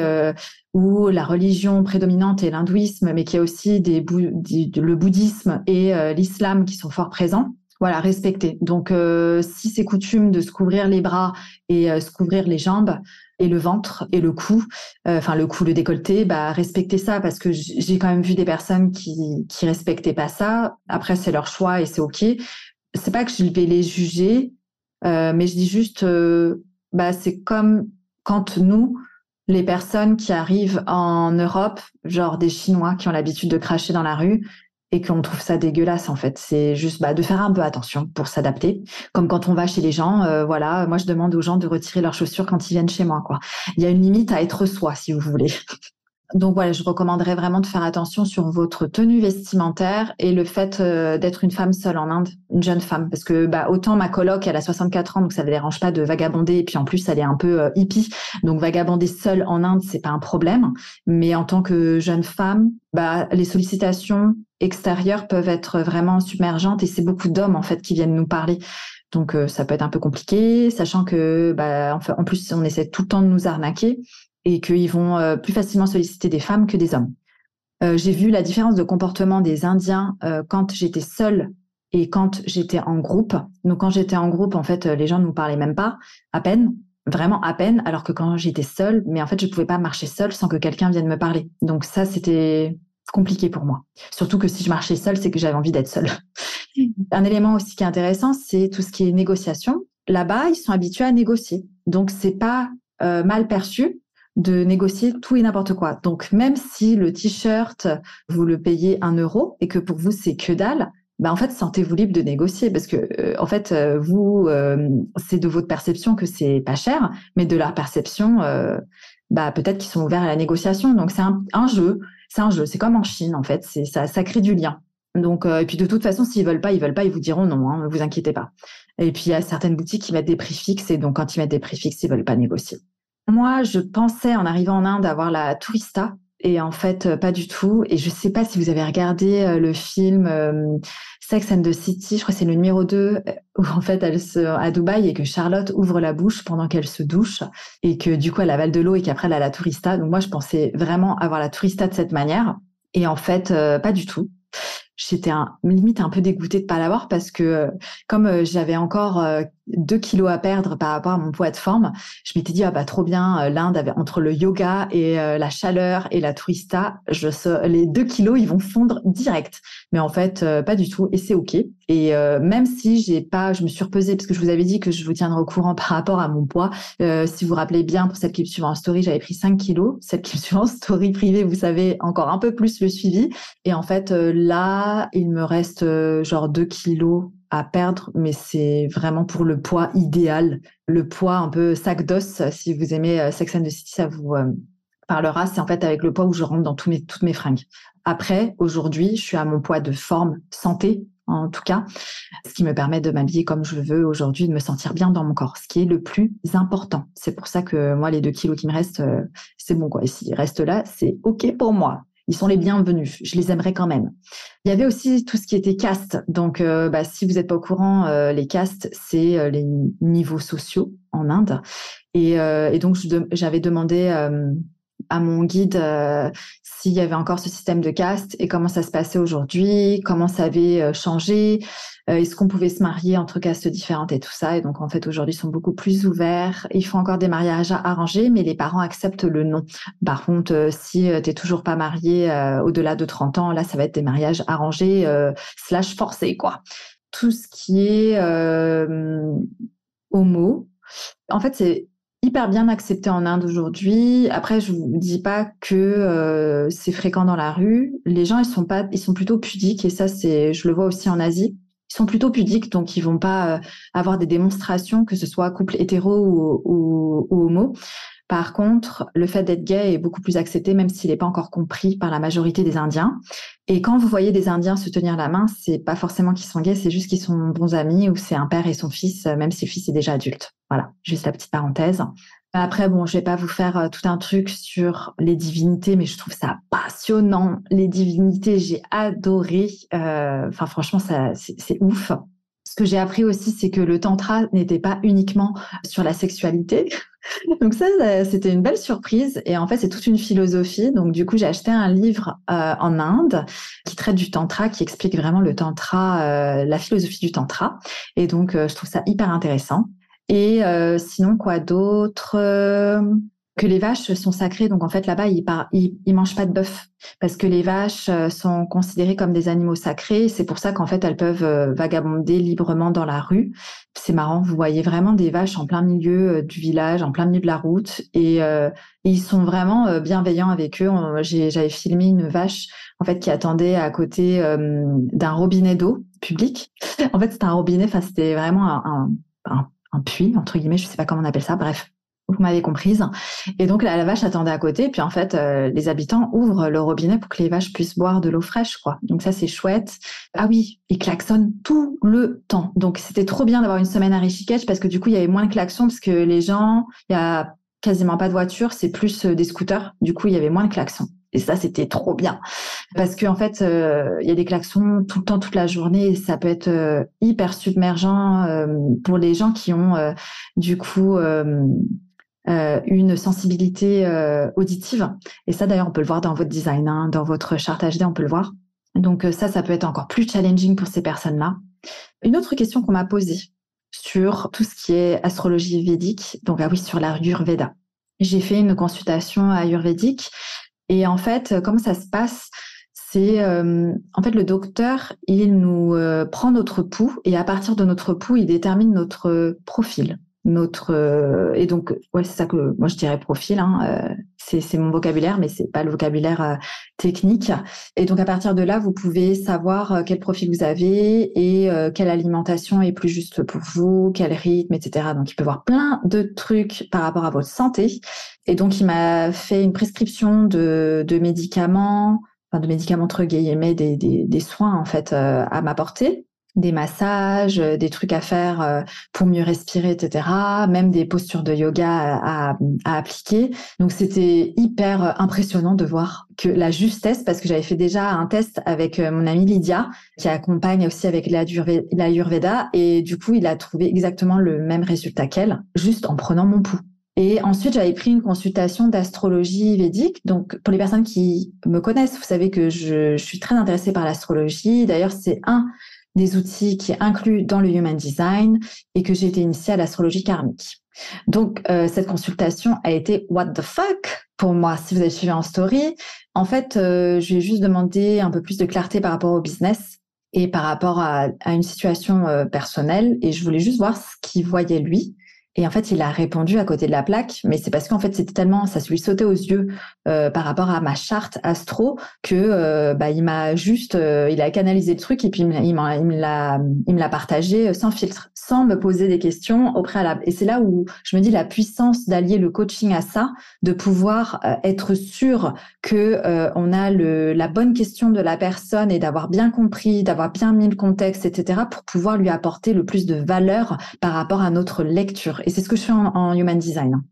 où la religion prédominante est l'hindouisme, mais qu'il y a aussi des, le bouddhisme et euh, l'islam qui sont fort présents. Voilà, respecter. Donc, euh, si c'est coutume de se couvrir les bras et euh, se couvrir les jambes et le ventre et le cou, enfin le cou, le décolleté, bah respecter ça parce que j'ai quand même vu des personnes qui qui respectaient pas ça. Après, c'est leur choix et c'est ok. C'est pas que je vais les juger, mais je dis juste, bah c'est comme quand nous les personnes qui arrivent en Europe, genre des Chinois qui ont l'habitude de cracher dans la rue et qu'on trouve ça dégueulasse en fait. C'est juste bah, de faire un peu attention pour s'adapter. Comme quand on va chez les gens, euh, voilà, moi je demande aux gens de retirer leurs chaussures quand ils viennent chez moi. Il y a une limite à être soi, si vous voulez. (laughs) Donc voilà, je recommanderais vraiment de faire attention sur votre tenue vestimentaire et le fait euh, d'être une femme seule en Inde, une jeune femme, parce que bah, autant ma coloc, elle a 64 ans, donc ça ne dérange pas de vagabonder, et puis en plus elle est un peu euh, hippie, donc vagabonder seule en Inde, c'est pas un problème. Mais en tant que jeune femme, bah, les sollicitations extérieures peuvent être vraiment submergentes et c'est beaucoup d'hommes en fait qui viennent nous parler. Donc euh, ça peut être un peu compliqué, sachant que bah, en plus on essaie tout le temps de nous arnaquer et qu'ils vont euh, plus facilement solliciter des femmes que des hommes. Euh, j'ai vu la différence de comportement des Indiens euh, quand j'étais seule et quand j'étais en groupe. Donc quand j'étais en groupe, en fait, les gens ne nous parlaient même pas, à peine, vraiment à peine, alors que quand j'étais seule, mais en fait, je pouvais pas marcher seule sans que quelqu'un vienne me parler. Donc ça, c'était compliqué pour moi. Surtout que si je marchais seule, c'est que j'avais envie d'être seule. (laughs) Un élément aussi qui est intéressant, c'est tout ce qui est négociation. Là-bas, ils sont habitués à négocier. Donc c'est pas mal perçu de négocier tout et n'importe quoi. Donc même si le t-shirt, vous le payez un euro et que pour vous c'est que dalle, bah en fait sentez-vous libre de négocier parce que euh, en fait euh, vous euh, c'est de votre perception que c'est pas cher, mais de leur perception bah peut-être qu'ils sont ouverts à la négociation. Donc c'est un, jeu, c'est un jeu, c'est comme en Chine en fait, ça, ça crée du lien. Donc et puis de toute façon s'ils veulent pas, ils veulent pas, ils vous diront non, hein, vous inquiétez pas. Et puis il y a certaines boutiques qui mettent des prix fixes et donc quand ils mettent des prix fixes, ils veulent pas négocier. Moi, je pensais en arrivant en Inde avoir la tourista et en fait euh, pas du tout. Et je sais pas si vous avez regardé euh, le film euh, Sex and the City, je crois que c'est le numéro 2 où en fait elle se à Dubaï et que Charlotte ouvre la bouche pendant qu'elle se douche et que du coup elle avale de l'eau et qu'après elle a la tourista. Donc moi je pensais vraiment avoir la tourista de cette manière et en fait pas du tout. J'étais limite un peu dégoûtée de pas l'avoir parce que euh, comme euh, j'avais encore euh, deux kilos à perdre par rapport à mon poids de forme, je m'étais dit ah bah trop bien l'Inde avait entre le yoga et la chaleur et la tourista, je les deux kilos ils vont fondre direct. Mais en fait pas du tout et c'est ok. Et même si j'ai pas, je me suis repesée parce que je vous avais dit que je vous tiendrai au courant (laughs) par rapport à mon poids. si vous vous rappelez bien pour celle qui me en story, j'avais pris 5 kilos. Celle qui me en story privée, vous savez encore un peu plus le suivi. Et en fait là il me reste euh, genre 2 kilos à perdre, mais c'est vraiment pour le poids idéal, le poids un peu sac d'os. Si vous aimez euh, Sex and the City, ça vous euh, parlera. C'est en fait avec le poids où je rentre dans toutes mes fringues. Après, aujourd'hui, je suis à mon poids de forme santé, en tout cas, ce qui me permet de m'habiller comme je veux aujourd'hui, de me sentir bien dans mon corps, ce qui est le plus important. C'est pour ça que moi, les deux kilos qui me restent, c'est bon quoi. S'ils restent là, c'est ok pour moi ils sont les bienvenus. Je les aimerais quand même. Il y avait aussi tout ce qui était caste. Donc, euh, bah, si vous n'êtes pas au courant, euh, les castes, c'est euh, les niveaux sociaux en Inde. Et, et donc, j'avais demandé à mon guide s'il y avait encore ce système de caste et comment ça se passait aujourd'hui, comment ça avait changé, euh, est-ce qu'on pouvait se marier entre castes différentes et tout ça. Et donc, en fait, aujourd'hui, ils sont beaucoup plus ouverts. Ils font encore des mariages arrangés, mais les parents acceptent le non. Par contre, euh, si euh, tu n'es toujours pas marié au-delà de 30 ans, là, ça va être des mariages arrangés slash forcés, quoi. Tout ce qui est homo, en fait, c'est hyper bien accepté en Inde aujourd'hui. Après, je vous dis pas que c'est fréquent dans la rue. Les gens, ils sont pas, ils sont plutôt pudiques et ça, c'est, je le vois aussi en Asie ils sont plutôt pudiques, donc ils vont pas euh, avoir des démonstrations, que ce soit couple hétéro ou, homo. Par contre, le fait d'être gay est beaucoup plus accepté, même s'il n'est pas encore compris par la majorité des Indiens. Et quand vous voyez des Indiens se tenir la main, c'est pas forcément qu'ils sont gays, c'est juste qu'ils sont bons amis ou c'est un père et son fils, même si le fils est déjà adulte. Voilà, juste la petite parenthèse. Après, bon, je vais pas vous faire euh, tout un truc sur les divinités, mais je trouve ça passionnant. Les divinités, j'ai adoré. Euh, franchement, c'est ouf. Ce que j'ai appris aussi, c'est que le tantra n'était pas uniquement sur la sexualité. (laughs) Donc ça, c'était une belle surprise. Et en fait, c'est toute une philosophie. Donc du coup, j'ai acheté un livre euh, en Inde qui traite du tantra, qui explique vraiment le tantra, la philosophie du tantra. Et donc, je trouve ça hyper intéressant. Et euh, sinon, quoi d'autre euh, Que les vaches sont sacrées. Donc, en fait, là-bas, ils, ils, mangent pas de bœuf parce que les vaches euh, sont considérées comme des animaux sacrés. C'est pour ça qu'en fait, elles peuvent vagabonder librement dans la rue. C'est marrant, vous voyez vraiment des vaches en plein milieu du village, en plein milieu de la route. Et, ils sont vraiment bienveillants avec eux. J'avais filmé une vache en fait qui attendait à côté d'un robinet d'eau public. En fait, c'était un robinet, enfin, c'était vraiment un un puits, entre guillemets, je sais pas comment on appelle ça, bref, vous m'avez comprise. Et donc la, vache attendait à côté, puis en fait euh, les habitants ouvrent le robinet pour que les vaches puissent boire de l'eau fraîche, quoi. Donc ça c'est chouette. Ah oui, ils klaxonnent tout le temps. Donc c'était trop bien d'avoir une semaine à Rishikesh parce que du coup il y avait moins de klaxons parce que les gens, il y a quasiment pas de voitures, c'est plus euh, des scooters. Du coup il y avait moins de klaxons. Et ça, c'était trop bien. Parce qu'en en fait, euh, il y a des klaxons tout le temps, toute la journée. Ça peut être hyper submergent pour les gens qui ont, du coup, une sensibilité auditive. Et ça, d'ailleurs, on peut le voir dans votre design, hein, dans votre charte HD, on peut le voir. Donc ça, ça peut être encore plus challenging pour ces personnes-là. Une autre question qu'on m'a posée sur tout ce qui est astrologie védique, donc ah oui, sur l'Ayurveda. J'ai fait une consultation ayurvédique et en fait, comment ça se passe? C'est euh, en fait le docteur, il nous euh, prend notre pouls et à partir de notre pouls, il détermine notre profil, notre euh, et donc ouais c'est ça que moi je dirais profil. Hein, c'est mon vocabulaire, mais c'est pas le vocabulaire technique. Et donc à partir de là, vous pouvez savoir quel profil vous avez et quelle alimentation est plus juste pour vous, quel rythme, etc. Donc il peut voir plein de trucs par rapport à votre santé. Et donc, il m'a fait une prescription de, de médicaments, enfin de médicaments entre guillemets, des, des, des soins en fait euh, à m'apporter, des massages, euh, des trucs à faire euh, pour mieux respirer, etc. Même des postures de yoga à, à, appliquer. Donc, c'était hyper impressionnant de voir que la justesse, parce que j'avais fait déjà un test avec mon amie Lydia, qui accompagne aussi avec l'Ayurveda, et du coup, il a trouvé exactement le même résultat qu'elle, juste en prenant mon pouls. Et ensuite, j'avais pris une consultation d'astrologie védique. Donc, pour les personnes qui me connaissent, vous savez que je, je suis très intéressée par l'astrologie. D'ailleurs, c'est un des outils qui est inclus dans le Human Design et que j'ai été initiée à l'astrologie karmique. Donc, euh, cette consultation a été what the fuck pour moi. Si vous avez suivi en story, en fait, euh, je lui ai juste demandé un peu plus de clarté par rapport au business et par rapport à, une situation euh, personnelle. Et je voulais juste voir ce qu'il voyait lui. Et en fait, il a répondu à côté de la plaque, mais c'est parce qu'en fait, c'était tellement, ça lui sautait aux yeux euh, par rapport à ma charte astro que euh, bah, il m'a juste, euh, il a canalisé le truc et puis il me l'a, il me l'a partagé sans filtre, sans me poser des questions au préalable. Et c'est là où je me dis la puissance d'allier le coaching à ça, de pouvoir être sûr que on a le, la bonne question de la personne et d'avoir bien compris, d'avoir bien mis le contexte, etc., pour pouvoir lui apporter le plus de valeur par rapport à notre lecture. Et c'est ce que je fais en, human design.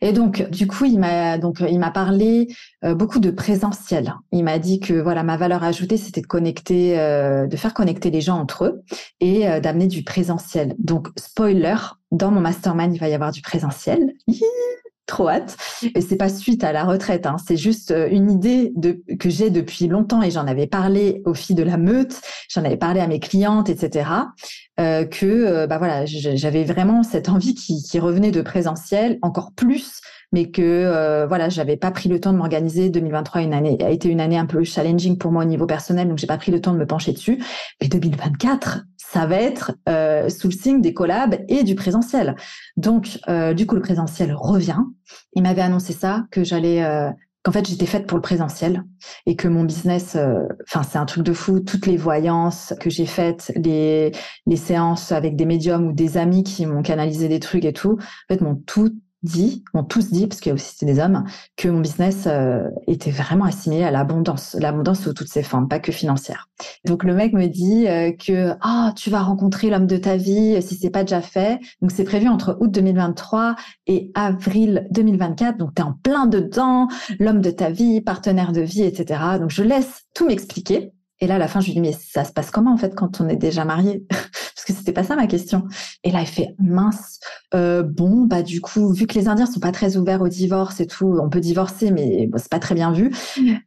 Et donc, du coup, il m'a donc il m'a parlé euh, beaucoup de présentiel. Il m'a dit que voilà, ma valeur ajoutée, c'était de connecter, euh, de faire connecter les gens entre eux et euh, d'amener du présentiel. Donc, spoiler, dans mon mastermind, il va y avoir du présentiel trop hâte. Et c'est pas suite à la retraite, hein. c'est juste euh, une idée que j'ai depuis longtemps et j'en avais parlé aux filles de la meute, j'en avais parlé à mes clientes, etc. Euh, que euh, bah voilà, j'avais vraiment cette envie qui, qui, revenait de présentiel encore plus, mais que euh, voilà, j'avais pas pris le temps de m'organiser. 2023 une année a été une année un peu challenging pour moi au niveau personnel, donc j'ai pas pris le temps de me pencher dessus. Mais 2024, ça va être euh, sous le signe des collabs et du présentiel. Donc, euh, du coup, le présentiel revient. Il m'avait annoncé ça, que j'allais, euh, qu'en fait, j'étais faite pour le présentiel et que mon business, euh, enfin, c'est un truc de fou. Toutes les voyances que j'ai faites, les, les séances avec des médiums ou des amis qui m'ont canalisé des trucs et tout, en fait, m'ont tout dit, ont tous dit, parce qu'il y a aussi des hommes, que mon business euh, était vraiment assimilé à l'abondance, l'abondance sous toutes ses formes, pas que financière. Donc le mec me dit euh, que ah tu vas rencontrer l'homme de ta vie si c'est pas déjà fait. Donc c'est prévu entre août 2023 et avril 2024. Donc tu es en plein dedans, l'homme de ta vie, partenaire de vie, etc. Donc je laisse tout m'expliquer. Et là, à la fin, je lui dis, mais ça se passe comment, en fait, quand on est déjà marié? (laughs) Parce que c'était pas ça ma question. Et là, il fait, mince, euh, bon, bah, du coup, vu que les Indiens sont pas très ouverts au divorce et tout, on peut divorcer, mais bon, c'est pas très bien vu.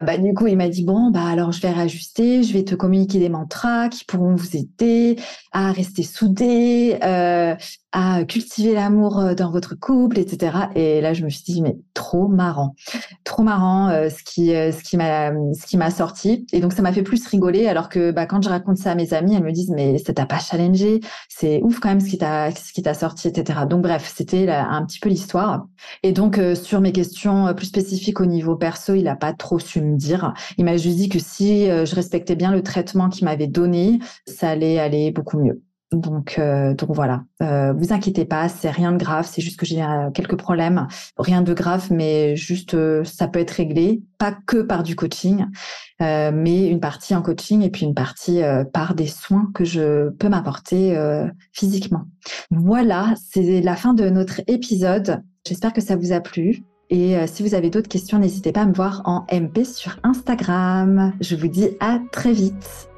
Bah, du coup, il m'a dit, bon, bah, alors, je vais réajuster, je vais te communiquer des mantras qui pourront vous aider à rester soudés, euh, à cultiver l'amour euh, dans votre couple, etc. Et là, je me suis dit, mais trop marrant, trop marrant euh, ce qui, ce qui m'a, ce qui m'a sorti. Et donc, ça m'a fait plus rigoler, alors que bah, quand je raconte ça à mes amis, elles me disent, mais ça t'a pas challengé, c'est ouf quand même ce qui t'a, ce qui t'a sorti, etc. Donc, bref, c'était un petit peu l'histoire. Et donc, sur mes questions plus spécifiques au niveau perso, il a pas trop su me dire. Il m'a juste dit que si je respectais bien le traitement qu'il m'avait donné, ça allait aller beaucoup mieux. Donc, euh, donc voilà, euh, vous inquiétez pas, c'est rien de grave, c'est juste que j'ai euh, quelques problèmes, rien de grave, mais juste ça peut être réglé, pas que par du coaching, mais une partie en coaching et puis une partie par des soins que je peux m'apporter physiquement. Voilà, c'est la fin de notre épisode. J'espère que ça vous a plu. Et si vous avez d'autres questions, n'hésitez pas à me voir en MP sur Instagram. Je vous dis à très vite.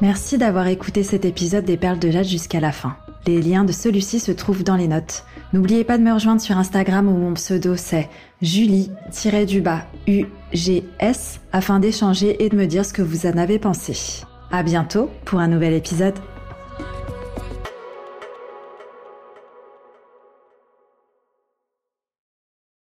Merci d'avoir écouté cet épisode des Perles de Jade jusqu'à la fin. Les liens de celui-ci se trouvent dans les notes. N'oubliez pas de me rejoindre sur Instagram où mon pseudo c'est Julie-du-bas UGS afin d'échanger et de me dire ce que vous en avez pensé. À bientôt pour un nouvel épisode.